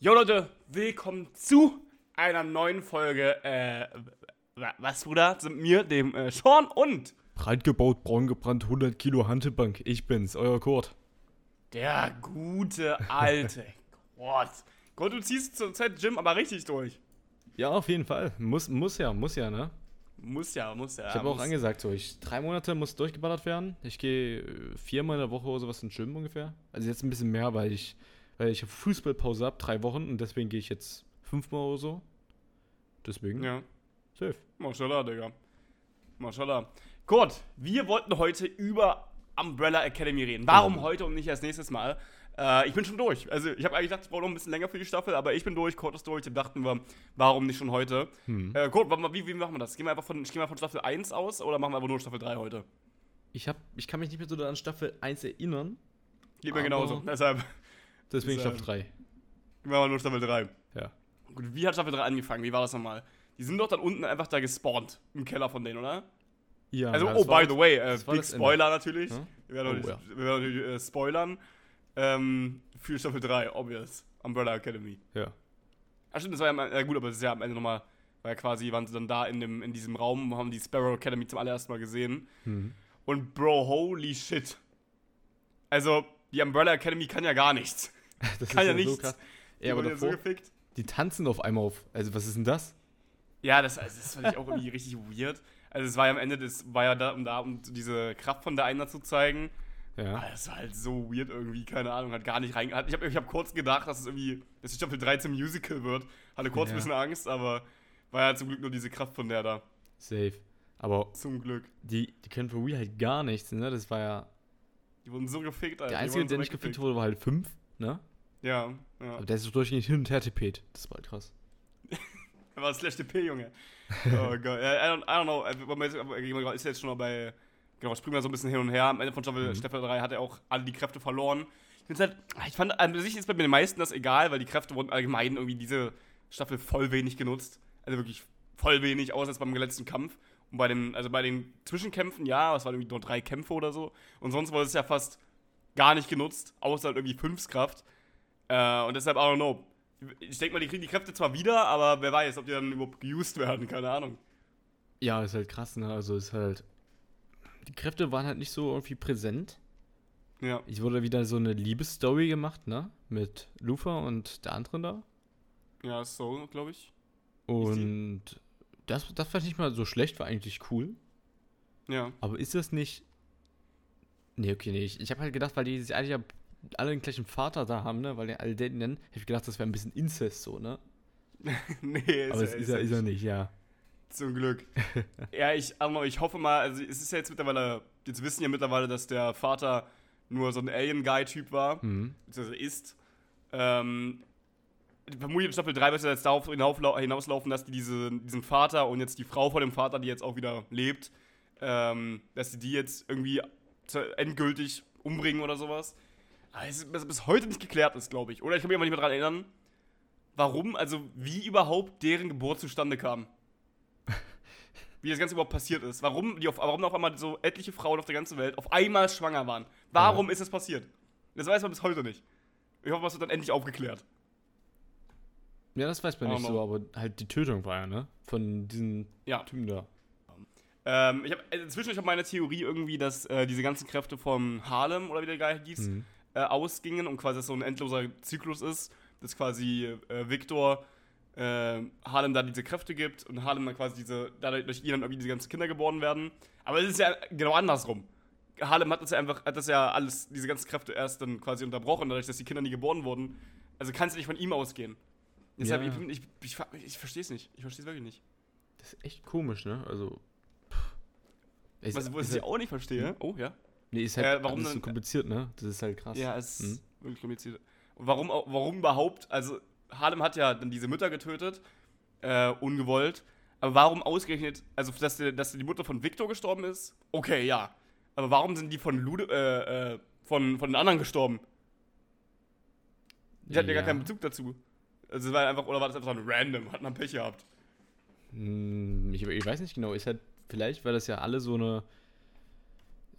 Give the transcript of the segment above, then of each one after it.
Jo Leute, willkommen zu einer neuen Folge. Äh, wa- was, Bruder? Sind mir, dem äh, Sean und Breit gebaut, braun gebrannt, 100 Kilo Hantelbank. Ich bin's, euer Kurt. der gute alte Gott. Gott, du ziehst zur Zeit Gym aber richtig durch. Ja, auf jeden Fall. Muss, muss ja, muss ja, ne? Muss ja, muss ja. Ich habe auch angesagt, so, ich, drei Monate muss durchgeballert werden. Ich gehe äh, viermal in der Woche oder sowas ins Gym ungefähr. Also jetzt ein bisschen mehr, weil ich, weil ich Fußballpause habe, drei Wochen und deswegen gehe ich jetzt fünfmal oder so. Deswegen, Ja, safe. Mashallah, Digga. Mashallah. Gut, wir wollten heute über Umbrella Academy reden. Warum Mhm. heute und nicht erst nächstes Mal? Äh, ich bin schon durch. Also, ich habe eigentlich gedacht, ich brauche noch ein bisschen länger für die Staffel, aber ich bin durch, Kurt ist durch. Dann dachten wir, warum nicht schon heute? Hm. Äh, Kurt, wie, wie machen wir das? Gehen wir einfach von, gehen wir von Staffel 1 aus oder machen wir einfach nur Staffel 3 heute? Ich, hab, ich kann mich nicht mehr so an Staffel 1 erinnern. Geht mir Aber- genauso. Deshalb Deswegen äh, Staffel 3. gehen wir mal nur Staffel 3. Ja. Gut, wie hat Staffel 3 angefangen? Wie war das nochmal? Die sind doch dann unten einfach da gespawnt. Im Keller von denen, oder? Ja, Also, oh, by the way, äh, Big das Ende. Spoiler natürlich. Hm? Wir werden Oh, natürlich, ja. wir werden natürlich äh, spoilern. Ähm, für Staffel 3, obvious. Umbrella Academy. Ja. Ach stimmt, das war ja, am- ja gut, aber das ist ja am Ende nochmal, war ja quasi, waren sie dann da in, dem, in diesem Raum und haben die Sparrow Academy zum allerersten Mal gesehen. Hm. Und Bro, holy shit. Also, die Umbrella Academy kann ja gar nichts. Das Kann ja so nichts. krass. Die Ja, aber ja so davor, gefickt. die tanzen auf einmal auf. Also, was ist denn das? Ja, das, also das fand ich auch irgendwie richtig weird. Also, es war ja am Ende, das war ja da, um da, um diese Kraft von der Einer zu zeigen. Ja. Aber das war halt so weird irgendwie, keine Ahnung, hat gar nicht rein. hat- Ich habe ich hab kurz gedacht, dass es irgendwie, dass die Staffel 13 Musical wird. Hatte kurz ein Ja. bisschen Angst, aber war ja zum Glück nur diese Kraft von der da. Safe. Aber Zum Glück. die, die können for real halt gar nichts, ne? Das war ja. Die wurden so gefickt, Alter. Der Einzige, so der nicht gefickt wurde, war halt 5, ne? Ja, ja. Aber der ist so durchgehend hin und her tippet. Das war halt krass. Er war Slash DP, Junge. Oh Gott. Ja, I, don't, I don't know. äh, Ist jetzt schon noch bei. Genau, springen wir so ein bisschen hin und her. Am Ende von Staffel, Mhm. Staffel 3 hat er auch alle die Kräfte verloren. Ich halt. Ich fand, an sich ist bei den meisten das egal, weil die Kräfte wurden allgemein irgendwie diese Staffel voll wenig genutzt. Also wirklich voll wenig, außer jetzt beim letzten Kampf. Und bei den, also bei den Zwischenkämpfen, ja, es waren irgendwie nur drei Kämpfe oder so. Und sonst wurde es ja fast gar nicht genutzt, außer halt irgendwie Fünfskraft. Äh, und deshalb, I don't know. Ich denke mal, die kriegen die Kräfte zwar wieder, aber wer weiß, ob die dann überhaupt geused werden, keine Ahnung. Ja, ist halt krass, ne? Also ist halt. Die Kräfte waren halt nicht so irgendwie präsent. Ja. Es wurde wieder so eine Liebesstory gemacht, ne? Mit Lufa und der anderen da. Ja, so, glaube ich. Und das, das fand ich nicht mal so schlecht, war eigentlich cool. Ja. Aber ist das nicht. Nee, okay, nee. Ich, ich habe halt gedacht, weil die sich eigentlich ja alle den gleichen Vater da haben, ne? Weil die alle den nennen, hab ich gedacht, das wäre ein bisschen Inzest so, ne? nee, ist, Aber es ist, er, ist er nicht, ja. Zum Glück. ja, ich, know, ich hoffe mal, also es ist ja jetzt mittlerweile, jetzt wissen ja mittlerweile, dass der Vater nur so ein Alien-Guy-Typ war, Mhm. beziehungsweise ist. Ähm, vermutlich in Staffel 3 wird es jetzt darauf hinauslaufen, dass die diese, diesen Vater und jetzt die Frau von dem Vater, die jetzt auch wieder lebt, ähm, dass sie die jetzt irgendwie endgültig umbringen oder sowas. Es ist bis, heute nicht geklärt ist, glaube ich. Oder ich kann mich aber nicht mehr daran erinnern, warum, also wie überhaupt deren Geburt zustande kam. Wie das Ganze überhaupt passiert ist. Warum, die auf, warum auf einmal so etliche Frauen auf der ganzen Welt auf einmal schwanger waren. Warum ist das passiert? Das weiß man bis heute nicht. Ich hoffe, das wird dann endlich aufgeklärt. Ja, das weiß man I nicht so, aber halt die Tötung war ja, ne? Von diesen Ja. Typen da. Ähm, ich habe inzwischen ich hab meine Theorie irgendwie, dass äh, diese ganzen Kräfte vom Harlem oder wie der Guy hieß, Mhm. Äh, ausgingen und quasi so ein endloser Zyklus ist, dass quasi äh, Victor äh, Harlem da diese Kräfte gibt und Harlem dann quasi diese, dadurch durch ihn dann irgendwie diese ganzen Kinder geboren werden. Aber es ist ja genau andersrum. Harlem hat das ja einfach, hat das ja alles, diese ganzen Kräfte erst dann quasi unterbrochen, dadurch, dass die Kinder nie geboren wurden. Also kann es nicht von ihm ausgehen. Deshalb, Ja. ich, ich, ich, ich, verstehe es nicht. Ich verstehe es wirklich nicht. Das ist echt komisch, ne? Also. Ist, Was, ist ich auch nicht verstehe. Oh, ja. Nee, ist halt Äh, warum alles so dann- kompliziert, ne? Das ist halt krass. Ja, es ist Mhm. wirklich kompliziert. Und warum, warum überhaupt? Also, Harlem hat ja dann diese Mütter getötet, äh, ungewollt. Aber warum ausgerechnet, also dass, der, dass die Mutter von Victor gestorben ist? Okay, ja. Aber warum sind die von Lude, äh, äh, von, von den anderen gestorben? Die hatten ja. gar Ja. keinen Bezug dazu. Also es war einfach, oder war das einfach so ein random, hat man Pech gehabt. Hm, Ich, ich weiß nicht genau. Ist halt vielleicht, weil das ja alle so eine.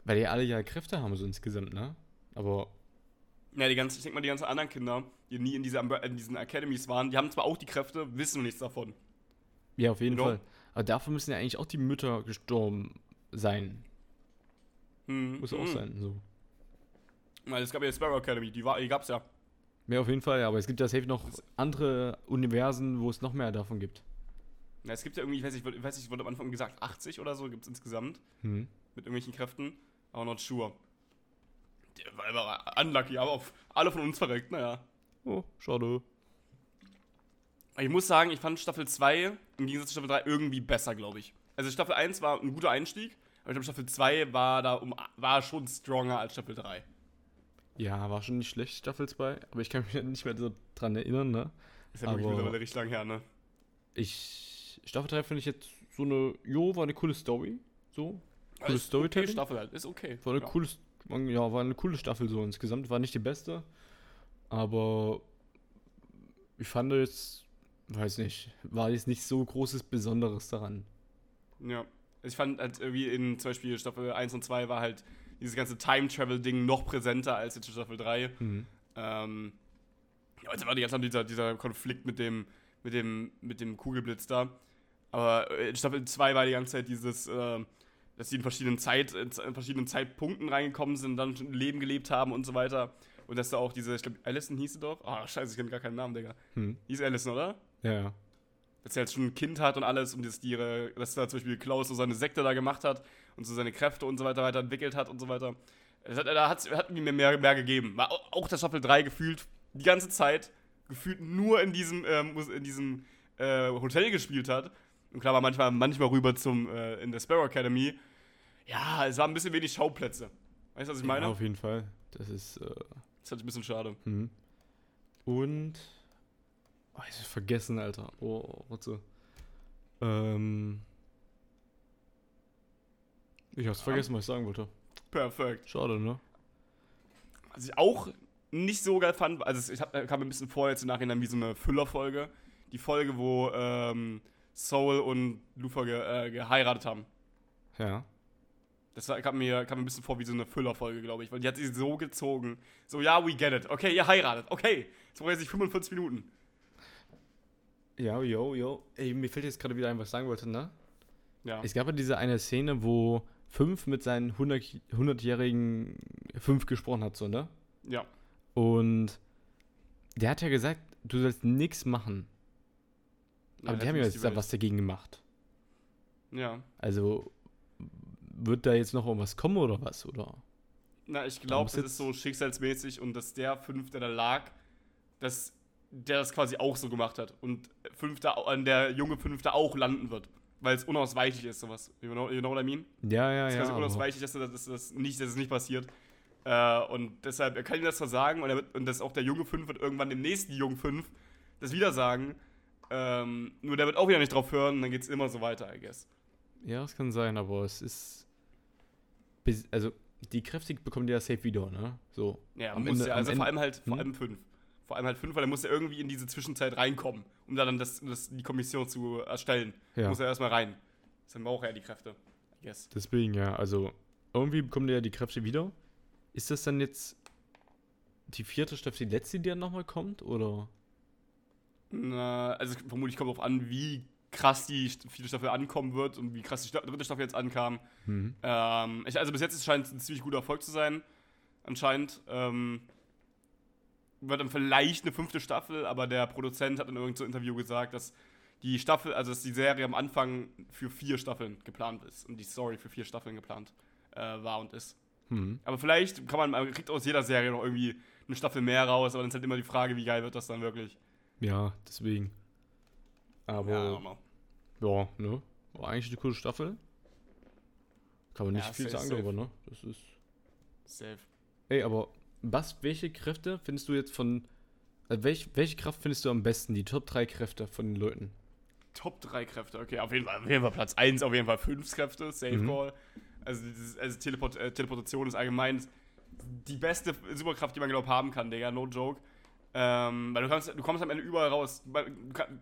Weil die alle ja Kräfte haben, so insgesamt, ne? Aber Ja, die ganzen, ich denke mal, die ganzen anderen Kinder, die nie in, diese, in diesen Academies waren, die haben zwar auch die Kräfte, wissen nichts davon. Ja, auf jeden Genau. Fall. Aber dafür müssen ja eigentlich auch die Mütter gestorben sein. Hm, Muss auch hm. sein, so. Weil es gab ja die Sparrow Academy, die, war, die gab's ja. Ja, auf jeden Fall, ja, aber es gibt ja safe noch andere Universen, wo es noch mehr davon gibt. ja. Es gibt ja irgendwie, ich weiß nicht, ich weiß nicht, wurde am Anfang gesagt, 80 oder so gibt es insgesamt Hm. mit irgendwelchen Kräften, aber not sure. Der war unlucky, aber auf alle von uns verreckt, naja. Oh, schade. Ich muss sagen, ich fand Staffel 2 im Gegensatz zu Staffel 3 irgendwie besser, glaube ich. Also Staffel 1 war ein guter Einstieg, aber ich glaube Staffel 2 war da um, war schon stronger als Staffel 3. Ja, war schon nicht schlecht, Staffel 2, aber ich kann mich nicht mehr so dran erinnern, ne? Ist ja wirklich Aber- mittlerweile richtig lang her, ne? Ich. Staffel 3 finde ich jetzt so eine. Jo, war eine coole Story. So. Cooles Ist Storytelling. Okay, Staffel halt, ist okay. War eine ja. coole. Ja, war eine coole Staffel so insgesamt. War nicht die beste. Aber. Ich fand jetzt. Weiß nicht. War jetzt nicht so großes Besonderes daran. Ja. Also ich fand halt irgendwie in zum Beispiel Staffel 1 und 2 war halt dieses ganze Time-Travel-Ding noch präsenter als jetzt in Staffel 3. Mhm. Ähm, ja, jetzt war die ganze Zeit dieser, dieser Konflikt mit dem, mit, dem, mit dem Kugelblitz da. Aber äh, in Staffel 2 war die ganze Zeit dieses, ähm, dass die in verschiedenen, Zeit, in verschiedenen Zeitpunkten reingekommen sind, dann schon ein Leben gelebt haben und so weiter. Und dass da auch diese, ich glaube, Allison hieß sie doch. Ah, scheiße, ich kenne gar keinen Namen, Digga. Hm. Hieß Allison, oder? Ja, ja. dass er jetzt schon ein Kind hat und alles und dass, die ihre, dass da zum Beispiel Klaus so seine Sekte da gemacht hat und so seine Kräfte und so weiter weiterentwickelt hat und so weiter. Das hat, da hat's- hat mir mehr, mehr gegeben. War au- auch der Staffel 3 gefühlt die ganze Zeit gefühlt nur in diesem, ähm, in diesem äh, Hotel gespielt hat. Und klar war manchmal, manchmal rüber zum, äh, in der Sparrow Academy. Ja, es war ein bisschen wenig Schauplätze. Weißt du, was ich meine? Ja, auf jeden Fall. Das ist. Äh, Das ist ein bisschen schade. hm. Und. Oh, ich hab vergessen, Alter. Oh, warte. Ähm. Ich hab's Ja. vergessen, was ich sagen wollte. Perfekt. Schade, ne? Was ich auch nicht so geil fand, also es ich hab, kam mir ein bisschen vor jetzt im Nachhinein wie so eine Füllerfolge. Die Folge, wo ähm, Soul und Lufa ge, äh, geheiratet haben. Ja. Das war, kam, mir, kam mir ein bisschen vor wie so eine Füllerfolge, glaube ich, weil die hat sich so gezogen. So, ja, we get it. Okay, ihr heiratet. Okay, jetzt brauche ich sich 45 Minuten. Ja, yo, yo. Ey, mir fällt jetzt gerade wieder ein, was ich sagen wollte, ne? Ja. Es gab ja diese eine Szene, wo Fünf mit seinen 100 100-jährigen Fünf gesprochen hat, so, ne? ja. Und der hat ja gesagt, du sollst nichts machen. Aber die haben ja jetzt da was dagegen gemacht. Ja. Also, wird da jetzt noch irgendwas kommen oder was, oder? Na, ich glaube, das ist so schicksalsmäßig und dass der Fünf, der da lag, dass der das quasi auch so gemacht hat und Fünfter, an der junge Fünfte auch landen wird. Weil es unausweichlich ist, sowas. You know, you know what I mean? Ja, ja, Es ist ja. quasi aber- unausweichlich, dass, das- dass, das nicht, dass es nicht passiert. Äh, und deshalb, er kann ihm das zwar sagen und, er wird, und dass auch der junge Fünf wird irgendwann dem nächsten jungen Fünf das wieder sagen. Ähm, nur der wird auch wieder nicht drauf hören und dann geht es immer so weiter, I guess. Ja, das kann sein, aber es ist. Also, die Kräfte bekommen die ja safe wieder, ne? So. Ja, Am muss Ende- ja, also vor allem halt, vor Hm? allem fünf. Vor allem halt fünf, weil er muss ja irgendwie in diese Zwischenzeit reinkommen, um da dann das, das, die Kommission zu erstellen. Ja. Muss er erstmal rein. Dann braucht er ja die Kräfte. I guess. Deswegen, ja, also irgendwie bekommen die ja die Kräfte wieder. Ist das dann jetzt die vierte Staffel, die letzte, die dann nochmal kommt? Oder? Na, also vermutlich kommt drauf an, wie krass die vierte Staffel ankommen wird und wie krass die Sta dritte Staffel jetzt ankam. Hm. Ähm, ich, also bis jetzt scheint es ein ziemlich guter Erfolg zu sein. Anscheinend. Ähm, wird dann vielleicht eine fünfte Staffel, aber der Produzent hat in irgendeinem Interview gesagt, dass die Staffel, also dass die Serie am Anfang für vier Staffeln geplant ist und die Story für vier Staffeln geplant äh, war und ist. Hm. Aber vielleicht kann man, man kriegt aus jeder Serie noch irgendwie eine Staffel mehr raus, aber dann ist halt immer die Frage, wie geil wird das dann wirklich. Ja, deswegen. Aber, Ja, ja, aber- ne? War eigentlich eine coole Staffel. Kann man nicht Ja, viel safe, sagen darüber, ne? Das ist. safe. Ey, aber was, welche Kräfte findest du jetzt von. Äh, welch, welche Kraft findest du am besten? Die Top 3 Kräfte von den Leuten. Top 3 Kräfte, okay, auf jeden Fall, auf jeden Fall Platz 1, auf jeden Fall 5 Kräfte, Safe Mhm. Call. Also, dieses, also Teleport, äh, Teleportation ist allgemein die beste Superkraft, die man, glaube haben kann, Digga, no joke. Ähm, weil du, kannst, du kommst am Ende überall raus. Kann,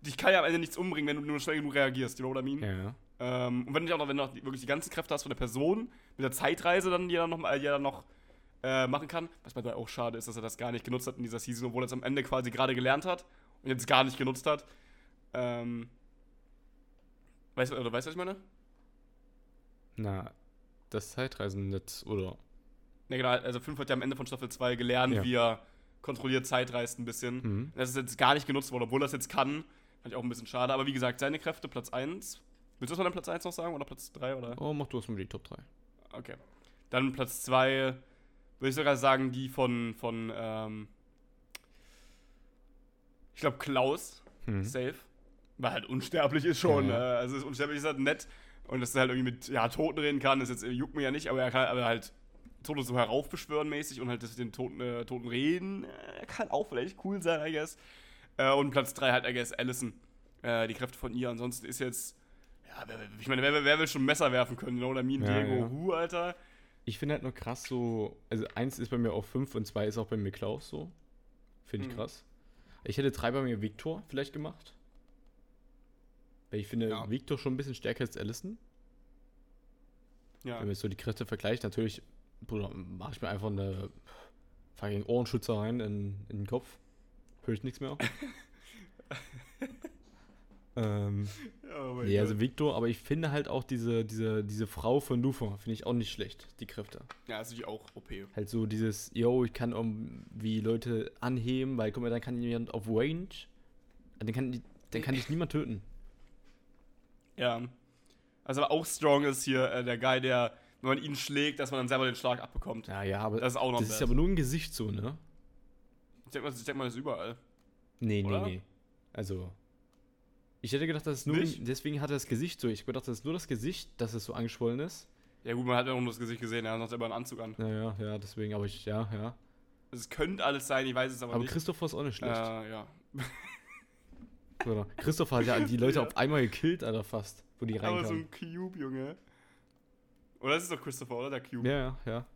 dich kann ja am Ende nichts umbringen, wenn du nur schnell genug reagierst, you know what I mean? Ja. Ähm, und wenn du auch noch, wenn du noch wirklich die ganzen Kräfte hast von der Person, mit der Zeitreise dann, die dann noch, äh, die dann noch äh, machen kann. Was bei auch schade ist, dass er das gar nicht genutzt hat in dieser Season, obwohl er es am Ende quasi gerade gelernt hat und jetzt gar nicht genutzt hat. Ähm, weißt du, oder weißt du, was ich meine? Na, das Zeitreisennetz, oder? Ne, genau, also 5 hat ja am Ende von Staffel 2 gelernt, Ja. wie er kontrolliert Zeit reist ein bisschen. Mhm. Das ist jetzt gar nicht genutzt worden, obwohl das jetzt kann. Fand ich auch ein bisschen schade. Aber wie gesagt, seine Kräfte Platz 1. Willst du das mal an Platz 1 noch sagen oder Platz 3 oder? Oh, mach du erstmal die Top 3. Okay. Dann Platz 2, würde ich sogar sagen, die von, von ähm, ich glaube, Klaus, Mhm. safe. Weil halt unsterblich ist schon. Ja, Äh, also ist unsterblich ist halt nett. Und dass er halt irgendwie mit ja, Toten reden kann, das jetzt, äh, juckt mir ja nicht, aber er kann aber halt Tote so heraufbeschwören mäßig und halt das mit den Toten, äh, Toten reden. Äh, kann auch vielleicht cool sein, I guess. Äh, und Platz 3 halt, I guess, Allison. Äh, die Kräfte von ihr. Ansonsten ist jetzt. Ja, wer, ich meine, wer, wer will schon Messer werfen können? You know I mean? Ja, Diego ja. Hu, Alter. Ich finde halt nur krass so, also eins ist bei mir auf 5 und zwei ist auch bei mir Klaus so. Finde ich Mhm. krass. Ich hätte drei bei mir Victor vielleicht gemacht. Weil ich finde Ja. Victor schon ein bisschen stärker als Allison. Ja. Wenn man so die Kräfte vergleicht, natürlich, Bruder, mache ich mir einfach eine fucking Ohrenschützer rein in, in den Kopf. Höre ich nichts mehr. ähm, Oh nee, also. Victor, aber ich finde halt auch diese, diese, diese Frau von Lufa, finde ich auch nicht schlecht, die Kräfte. ja, ist natürlich auch OP. Halt so dieses, yo, ich kann irgendwie Leute anheben, weil guck mal, dann kann jemand auf Range, dann kann, dann kann dich niemand töten. Ja. Also aber auch strong ist hier äh, der Guy, der, wenn man ihn schlägt, dass man dann selber den Schlag abbekommt. Ja, ja, aber Das ist auch noch das ist bad. aber nur ein Gesicht so, ne? Ich denke mal, ich denk mal, das ist überall. Nee, Oder? nee, nee. Also, ich hätte gedacht, das ist nur, Nicht? deswegen hat er das Gesicht so. Ich hab gedacht, das ist nur das Gesicht, dass es so angeschwollen ist. Ja gut, man hat ja nur das Gesicht gesehen, er hat noch selber einen Anzug an. Ja, ja, ja, deswegen, aber ich, ja, ja. Also es könnte alles sein, ich weiß es aber, Aber nicht. Christopher ist auch nicht schlecht. Äh, ja. Christopher hat ja die Leute Ja. auf einmal gekillt, Alter, fast, wo die Aber so reinkamen. ein Cube, Junge. Oder das ist doch Christopher, oder? Der Cube. Ja, ja, ja.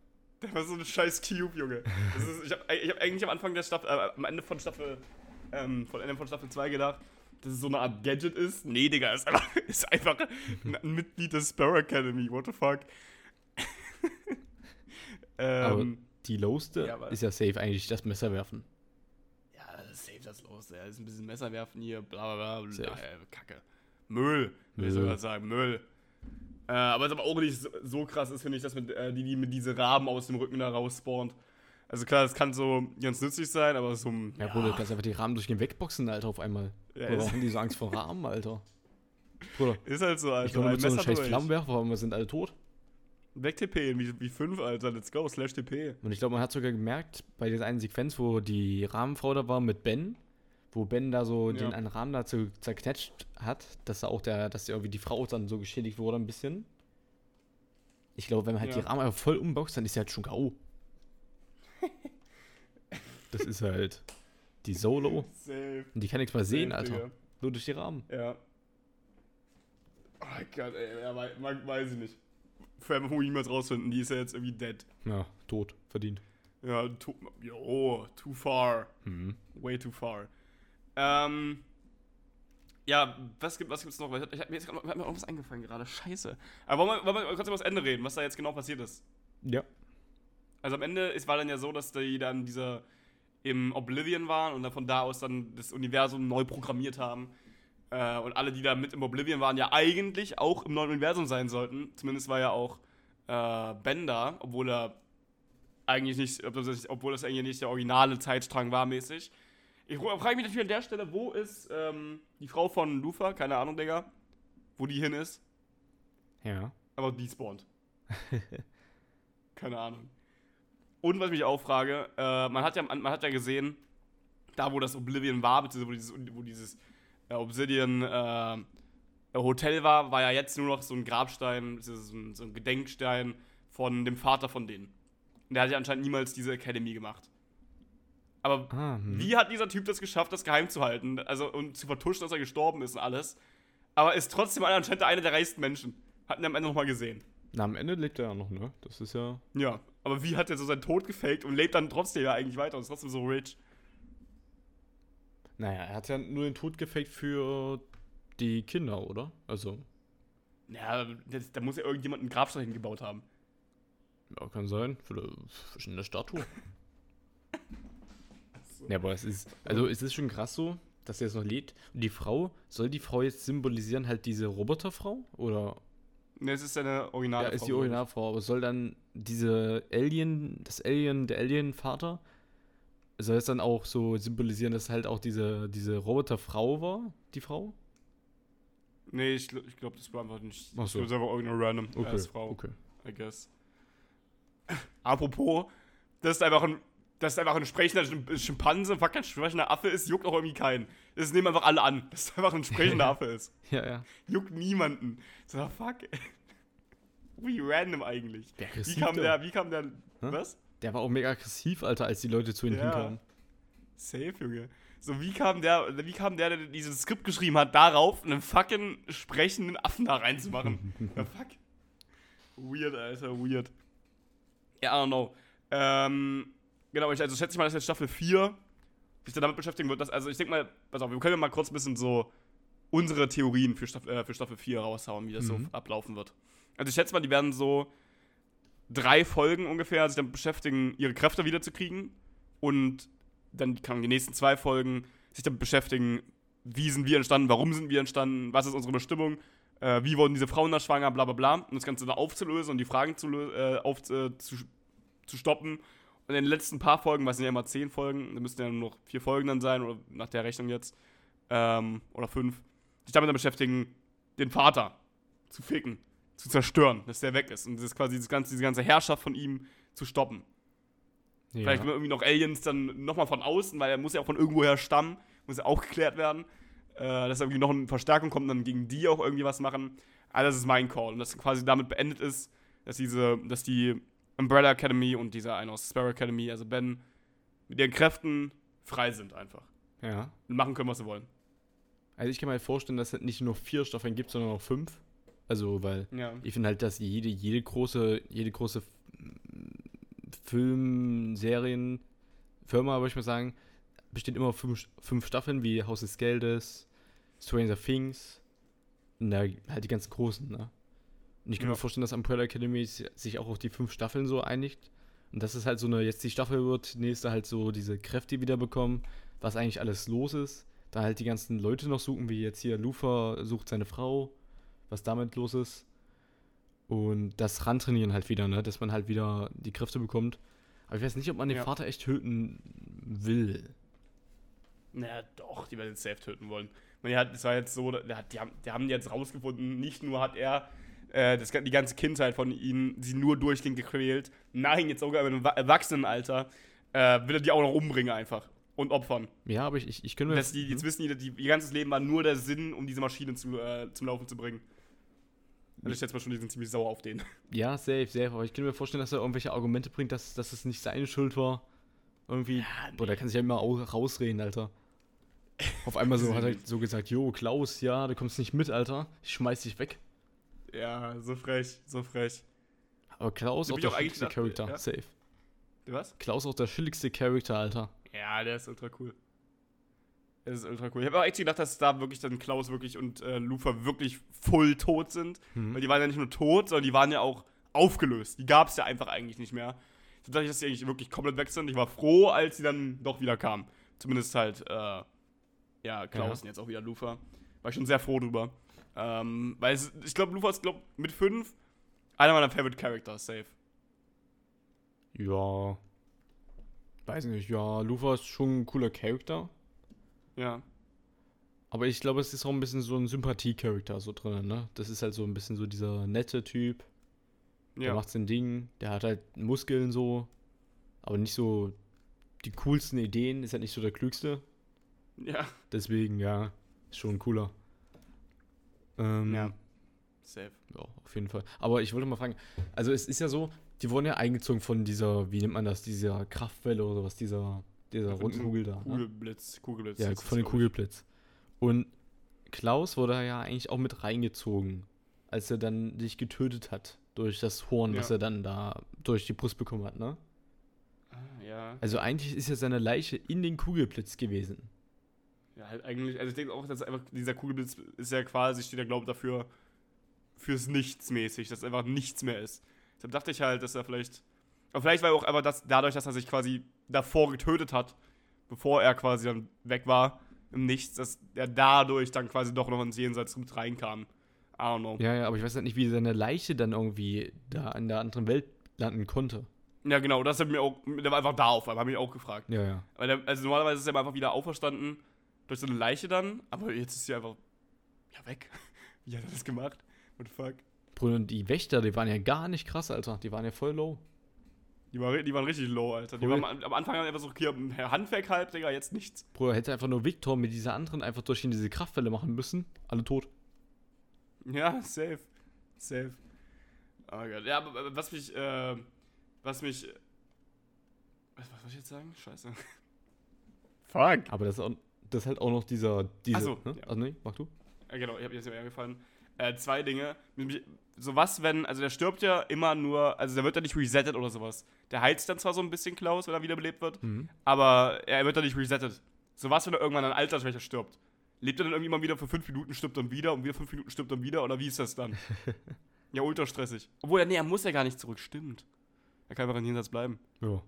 Der war so ein scheiß Cube, Junge. Das ist, ich habe ich hab eigentlich am Anfang der Staffel, äh, am Ende von Staffel, ähm, von Ende von Staffel 2 gedacht, dass es so eine Art Gadget ist. Nee, Digga, ist einfach, ist einfach ein, Mitglied der Sparrow Academy. What the fuck? Aber ähm, die Lowste ja, aber- ist ja safe eigentlich das Messer werfen. ja, save das los. Ja, ist ein bisschen Messer werfen hier, bla bla bla. Safe. bla Kacke. Müll, will ich sogar sagen, Müll. Äh, aber es aber auch nicht so, so krass ist, finde ich, dass mit, äh, die, die mit diese Raben aus dem Rücken da rausspawnt. Also klar, das kann so ganz nützlich sein, aber so ein. Ja, Bruder, du kannst einfach die Rahmen durch den wegboxen, Alter, auf einmal. Ja, ist- haben die so Angst vor Rahmen, Alter? Bruder, Ist halt so, Alter. ich glaube, mit so einem scheiß durch. Flammenwerfer, aber wir sind alle tot. Weg TP, wie, wie 5, Alter. Let's go, slash TP. Und ich glaube, man hat sogar gemerkt, bei dieser einen Sequenz, wo die Rahmenfrau da war mit Ben, wo Ben da so Ja. den einen Rahmen da zu, zerknetscht hat, dass da auch der, dass irgendwie die Frau dann so geschädigt wurde ein bisschen. Ich glaube, wenn man halt Ja. die Rahmen einfach voll umboxt, dann ist sie halt schon K.O. das ist halt die Solo. Safe. Und die kann nichts mehr sehen, Safe, Alter. Digga. Nur durch die Rahmen. Ja. Oh Gott, ey, ja, weiß ich nicht. Allem, wo wir niemals rausfinden, die ist ja jetzt irgendwie dead. Ja, tot, verdient. Ja, too, jo, too far. Mhm. Way too far. Ähm. Ja, was gibt was gibt's noch? Ich hab, mir ist mir irgendwas eingefallen gerade. Scheiße. Aber wollen wir, wollen wir kurz über das Ende reden, was da jetzt genau passiert ist? Ja. Also am Ende es war dann ja so, dass die dann dieser im Oblivion waren und dann von da aus dann das Universum neu programmiert haben. Äh, und alle, die da mit im Oblivion waren, ja eigentlich auch im neuen Universum sein sollten. Zumindest war ja auch äh, Ben da, obwohl er eigentlich nicht, obwohl das eigentlich nicht der originale Zeitstrang war mäßig. Ich frage mich natürlich an der Stelle, wo ist ähm, die Frau von Lufa? Keine Ahnung, Digga. Wo die hin ist. Ja. Aber die spawnt. Keine Ahnung. Und was ich mich auch frage, äh, man, hat ja, man hat ja gesehen, da wo das Oblivion war, beziehungsweise wo dieses, wo dieses äh, Obsidian äh, Hotel war, war ja jetzt nur noch so ein Grabstein, so ein, so ein Gedenkstein von dem Vater von denen. Und der hat ja anscheinend niemals diese Academy gemacht. Aber Ah, hm. wie hat dieser Typ das geschafft, das geheim zu halten? Also und zu vertuschen, dass er gestorben ist und alles. Aber ist trotzdem anscheinend einer der reichsten Menschen. Hatten wir am Ende nochmal gesehen. Na, am Ende lebt er ja noch, ne? Das ist ja. Ja. Aber wie hat er so seinen Tod gefaked und lebt dann trotzdem ja eigentlich weiter und ist trotzdem so rich? Naja, er hat ja nur den Tod gefaked für die Kinder, oder? Also. Ja, das, da muss ja irgendjemand einen Grabstein hingebaut haben. Ja, kann sein. Vielleicht eine Statue. Ja, aber es ist, also es ist schon krass so, dass er es noch lebt. Und die Frau, soll die Frau jetzt symbolisieren halt diese Roboterfrau? Oder? Ne, es ist eine Original. Ja, ist die Originalfrau, aber soll dann diese Alien, das Alien, der Alien-Vater, soll es dann auch so symbolisieren, dass halt auch diese, diese Roboterfrau war, die Frau? Nee, ich, gl- ich glaube, das war einfach nicht. Ach so. Das war einfach irgendeine random Okay, Frau, okay. I guess. Apropos, das ist einfach ein. Das ist einfach ein sprechender Schim- Schimpanse, fuck, ein sprechender Affe ist, juckt auch irgendwie keinen. Das nehmen einfach alle an, dass es einfach ein sprechender Affe ist. Ja, ja. Juckt niemanden. So, fuck. Wie random eigentlich. Der Wie aggressiv, kam der. wie kam der, was? Der war auch mega aggressiv, Alter, als die Leute zu ihm Ja. hinkamen. Safe, Junge. So, wie kam der, wie kam der, der dieses Skript geschrieben hat, darauf, einen fucking sprechenden Affen da reinzumachen? ja, fuck. Weird, Alter, weird. Ja, I don't know. Ähm, genau, ich, also schätze ich mal, dass jetzt Staffel 4 sich dann damit beschäftigen wird, dass, also ich denke mal, pass auf, wir können ja mal kurz ein bisschen so unsere Theorien für Staffel, äh, für Staffel 4 raushauen, wie das so Mhm. ablaufen wird. Also ich schätze mal, die werden so drei Folgen ungefähr sich damit beschäftigen, ihre Kräfte wiederzukriegen und dann kann die nächsten zwei Folgen sich damit beschäftigen, wie sind wir entstanden, warum sind wir entstanden, was ist unsere Bestimmung, äh, wie wurden diese Frauen da schwanger, bla bla bla, um das Ganze dann aufzulösen und die Fragen zu, äh, auf, äh, zu, zu stoppen. Und in den letzten paar Folgen, was sind ja immer zehn Folgen, da müssten ja nur noch vier Folgen dann sein, oder nach der Rechnung jetzt, ähm, oder fünf, sich damit dann beschäftigen, den Vater zu ficken, zu zerstören, dass der weg ist und das ist quasi das ganze, diese ganze Herrschaft von ihm zu stoppen. Ja. Vielleicht irgendwie noch Aliens dann nochmal von außen, weil er muss ja auch von irgendwoher stammen, muss ja auch geklärt werden. Äh, dass irgendwie noch eine Verstärkung kommt und dann gegen die auch irgendwie was machen. Das ist mein Call. Und dass quasi damit beendet ist, dass diese, dass die Umbrella Academy und dieser eine aus Sparrow Academy, also Ben, mit ihren Kräften frei sind einfach. ja. Und machen können, was sie wollen. Also ich kann mir halt vorstellen, dass es nicht nur vier Staffeln gibt, sondern auch fünf. Also, weil Ja. ich finde halt, dass jede, jede große, jede große Film, Serien, Firma, würde ich mal sagen, besteht immer fünf, fünf Staffeln, wie Haus des Geldes, Stranger Things, und da halt die ganzen großen, ne? Und ich kann Ja. mir vorstellen, dass Umbrella Academy si- sich auch auf die fünf Staffeln so einigt. Und dass es halt so eine, jetzt die Staffel wird, nächste halt so diese Kräfte wiederbekommen, was eigentlich alles los ist. Da halt die ganzen Leute noch suchen, wie jetzt hier Lufa sucht seine Frau, was damit los ist. Und das Rantrainieren halt wieder, ne? Dass man halt wieder die Kräfte bekommt. Aber ich weiß nicht, ob man den Ja. Vater echt töten will. Naja, doch, die werden jetzt safe töten wollen. Man, die hat, es war jetzt so, der hat, die, haben, die haben jetzt rausgefunden, nicht nur hat er äh, das, die ganze Kindheit von ihnen sie nur durchgehend gequält, nein, jetzt sogar im Wa- Erwachsenenalter, äh, will er die auch noch umbringen einfach und opfern. Ja, aber ich, ich, ich könnte mir. Dass die, jetzt wissen die, die, ihr ganzes Leben war nur der Sinn, um diese Maschine zu, äh, zum Laufen zu bringen. Also ich schätze mal schon, die sind ziemlich sauer auf den. Ja, safe, safe. Aber ich könnte mir vorstellen, dass er irgendwelche Argumente bringt, dass, dass es nicht seine Schuld war. Irgendwie. Boah, der kann sich ja immer au- rausreden, Alter. Auf einmal so hat er so gesagt, jo, Klaus, ja, du kommst nicht mit, Alter. Ich schmeiß dich weg. Ja, so frech, so frech. Aber Klaus auch der auch eigentlich chilligste gedacht, Charakter, ja. safe. Was? Klaus auch der chilligste Charakter, Alter. Ja, der ist ultra cool. Der ist ultra cool. Ich habe auch echt gedacht, dass da wirklich dann Klaus wirklich und äh, Lufa wirklich voll tot sind. Mhm. Weil die waren ja nicht nur tot, sondern die waren ja auch aufgelöst. Die gab es ja einfach eigentlich nicht mehr. Ich dachte, dass die eigentlich wirklich komplett weg sind. Ich war froh, als sie dann doch wieder kamen. Zumindest halt, äh, ja, Klaus Ja. und jetzt auch wieder Lufa. War ich schon sehr froh drüber. Ähm, weil es, ich glaube, Lufa ist, glaub, mit fünf einer meiner Favorite Characters, safe. Ja. Weiß nicht, ja, Lufa ist schon ein cooler Charakter. Ja. Aber ich glaube, es ist auch ein bisschen so ein Sympathie-Charakter so drin, ne? Das ist halt so ein bisschen so dieser nette Typ. Der Ja. macht sein Ding, der hat halt Muskeln so, aber nicht so die coolsten Ideen, ist halt nicht so der klügste. Ja. Deswegen, ja, ist schon cooler. Ähm, Ja. Safe. ja, auf jeden Fall. Aber ich wollte mal fragen, also es ist ja so, die wurden ja eingezogen von dieser, wie nennt man das, dieser Kraftwelle oder was, dieser, dieser Von runden Kugel da. Ne? Kugelblitz, Kugelblitz. Ja, von dem. Kugelblitz. Und Klaus wurde ja eigentlich auch mit reingezogen, als er dann sich getötet hat durch das Horn, was Ja. er dann da durch die Brust bekommen hat, ne? Ah, ja. Also eigentlich ist ja seine Leiche in den Kugelblitz gewesen. Ja, halt eigentlich, also ich denke auch, dass einfach dieser Kugelblitz ist ja quasi, steht ja, glaube ich, dafür, fürs Nichts mäßig, dass einfach nichts mehr ist. Deshalb dachte ich halt, dass er vielleicht. Aber vielleicht war auch einfach das, dadurch, dass er sich quasi davor getötet hat, bevor er quasi dann weg war, im Nichts, dass er dadurch dann quasi doch noch ins Jenseits mit reinkam. I don't know. Ja, ja, aber ich weiß halt nicht, wie seine Leiche dann irgendwie da in der anderen Welt landen konnte. Ja, genau, das hat mir auch. Der war einfach da auf einmal, habe ich auch gefragt. Ja, ja. Der, also normalerweise ist er einfach wieder auferstanden durch so eine Leiche dann, aber jetzt ist sie einfach. Ja, weg. Wie hat er das gemacht? What the fuck? Bruder, die Wächter, die waren ja gar nicht krass, Alter. Die waren ja voll low. Die, war, die waren richtig low, Alter. Die Cool. waren am Anfang einfach so hier Hand weg halb, Digga, jetzt nichts. Bruder, hätte einfach nur Victor mit dieser anderen einfach durch ihn diese Kraftwelle machen müssen. Alle tot. Ja, safe. Safe. Oh Gott. Ja, aber aber was mich, äh, was mich. Was, was soll ich jetzt sagen? Scheiße. Fuck. Aber das ist, auch, das ist halt auch noch dieser. Diese, Ach so, ne? ja. Also, nee, mach du. Ja, genau, ich habe jetzt mir eingefallen. Äh, zwei Dinge. So was, wenn, also der stirbt ja immer nur, also der wird ja nicht resettet oder sowas. Der heilt sich dann zwar so ein bisschen Klaus, wenn er wiederbelebt wird, Mhm. aber er wird dann nicht resettet. So was, wenn er irgendwann an Altersschwäche stirbt. Lebt er dann irgendwie mal wieder für fünf Minuten, stirbt dann wieder und wieder fünf Minuten stirbt dann wieder oder wie ist das dann? ja, ultra stressig. Obwohl, nee, er muss ja gar nicht zurück, stimmt. Er kann einfach in Jenseits bleiben. Ja.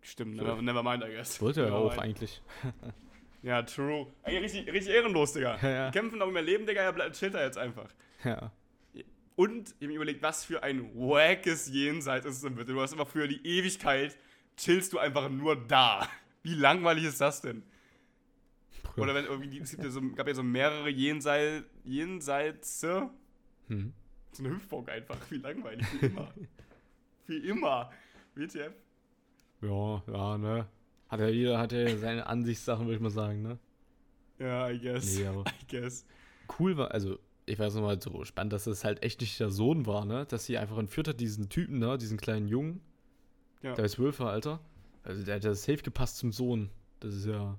Stimmt, So. never, never mind, I guess. Wollte er auch mind. eigentlich. Ja, true. Ey, richtig, richtig ehrenlos, Digga. Ja, ja. Die kämpfen darum ihr Leben, Digga, er bleibt- chillt da jetzt einfach. Ja. Und ich habe mir überlegt, was für ein wackes Jenseits ist es denn bitte. Du hast immer für die Ewigkeit, chillst du einfach nur da. Wie langweilig ist das denn? Oder wenn irgendwie, es gibt ja so, gab ja so mehrere Jenseits, Jenseits, so Mhm. eine Hüpfburg einfach. Wie langweilig, wie immer. wie immer. WTF? Ja, ja, ne. Hat ja jeder hat ja seine Ansichtssachen, würde ich mal sagen, ne? Ja, I guess. Nee, aber I guess. cool war, also ich weiß noch mal so spannend, dass das halt echt nicht der Sohn war, ne? Dass sie einfach entführt hat, diesen Typen, ne? Diesen kleinen Jungen. Ja. Der ist zwölf Alter. Also der hat ja safe gepasst zum Sohn. Das ist ja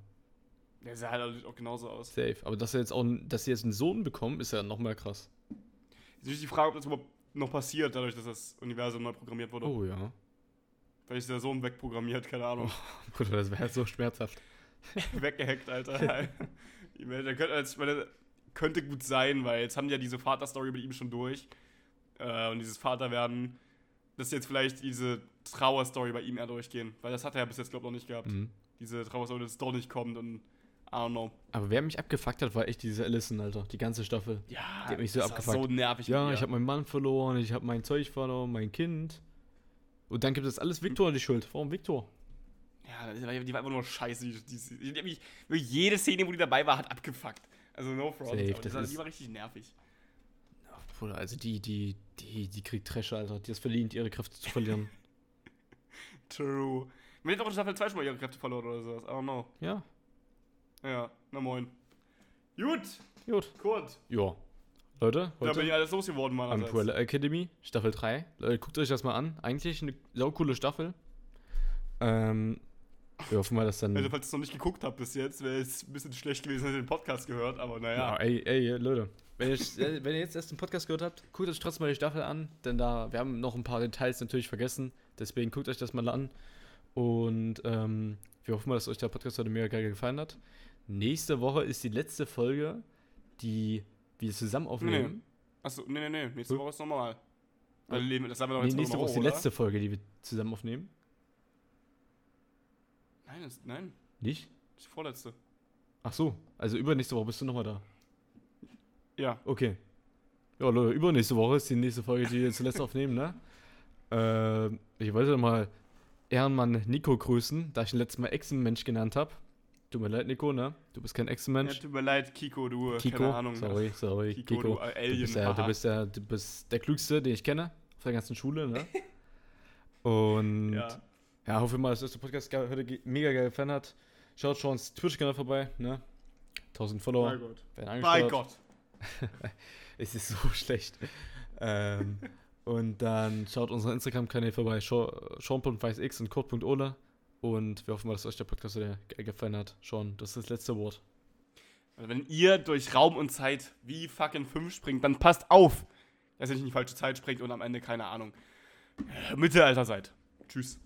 Der sah halt auch genauso aus. safe. Aber dass er jetzt auch, dass sie jetzt einen Sohn bekommen, ist ja noch mehr krass. Jetzt ist natürlich die Frage, ob das überhaupt noch passiert, dadurch, dass das Universum neu programmiert wurde. Oh ja. Vielleicht ist der Sohn wegprogrammiert, keine Ahnung. Bruder, das wäre so schmerzhaft. Weggehackt, Alter. Ich meine, der könnte, ich meine, könnte gut sein, weil jetzt haben die ja diese Vaterstory mit ihm schon durch. Äh, und dieses Vaterwerden, dass jetzt vielleicht diese Trauerstory bei ihm eher durchgehen. Weil das hat er ja bis jetzt, glaube ich, noch nicht gehabt. Mhm. Diese Trauerstory, dass es doch nicht kommt und I don't know. Aber wer mich abgefuckt hat, war echt diese Allison, Alter. Die ganze Staffel. Ja, Die hat mich so das war abgefuckt. so nervig. Ja, ich habe meinen Mann verloren, ich habe mein Zeug verloren, mein Kind. Und dann gibt es alles Victor die Schuld. Warum Victor? Ja, die war, einfach nur scheiße. Die, die, die, wirklich jede Szene, wo die dabei war, hat abgefuckt. Also no front. Safe, das war, ist- die war richtig nervig. Bruder, also die, die, die, die kriegt Trash, Alter. Die ist verdient, ihre Kräfte zu verlieren. True. Man hat auch in Staffel 2 schon mal ihre Kräfte verloren oder sowas. I don't know. ja, Ja, na moin. Gut, gut. Kurt. Ja. Leute, Da bin heute ich alles losgeworden, Mann. Umbrella Academy, Staffel 3. Leute, guckt euch das mal an. Eigentlich eine saucoole Staffel. Ähm, wir hoffen mal, dass dann... Also, falls ihr es noch nicht geguckt habt bis jetzt, wäre es ein bisschen schlecht gewesen, hättet ihr den Podcast gehört, aber Ja, naja. ey, ey, Leute. Wenn ihr, äh, wenn ihr jetzt erst den Podcast gehört habt, guckt euch trotzdem mal die Staffel an, denn da, wir haben noch ein paar Details natürlich vergessen. Deswegen guckt euch das mal an. Und ähm, wir hoffen mal, dass euch der Podcast heute mega geil gefallen hat. Nächste Woche ist die letzte Folge, die wir zusammen aufnehmen. Achso, nee, nee, nee. Nächste? Woche ist normal. Das haben wir doch Nee, jetzt nächste noch Woche ist die oder? letzte Folge, die wir zusammen aufnehmen. Nein, das, nein, Nicht? das ist die vorletzte. Ach so, also übernächste Woche bist du nochmal da. Ja. Okay. Ja, Leute, übernächste Woche ist die nächste Folge, die wir zuletzt aufnehmen, ne? Ähm, ich wollte mal Ehrenmann Nico grüßen, da ich ihn letztes Mal Echsenmensch genannt habe. Tut mir leid, Nico, ne? Du bist kein ja. Echsenmensch. Tut mir leid, Kiko, du, Kiko, keine Ahnung. sorry, sorry, Kiko, Kiko. du Du, Alien. bist der, du, bist der, du bist der Klügste, den ich kenne, auf der ganzen Schule, ne? Und ja, ja. hoffe mal, dass der Podcast heute mega geil gefallen hat. Schaut schon ins Twitch-Kanal vorbei, ne? 1000 Follower. Bei Gott. Bei. Gott. Es ist so schlecht. ähm, und dann schaut unsere Instagram-Kanäle vorbei, Sean.weißx und Kurt.ole. Und wir hoffen mal, dass euch der Podcast geil gefallen hat. Sean, das ist das letzte Wort. Also wenn ihr durch Raum und Zeit wie fucking 5 springt, dann passt auf, dass ihr nicht in die falsche Zeit springt und am Ende, keine Ahnung, äh, Mittelalter seid. Tschüss.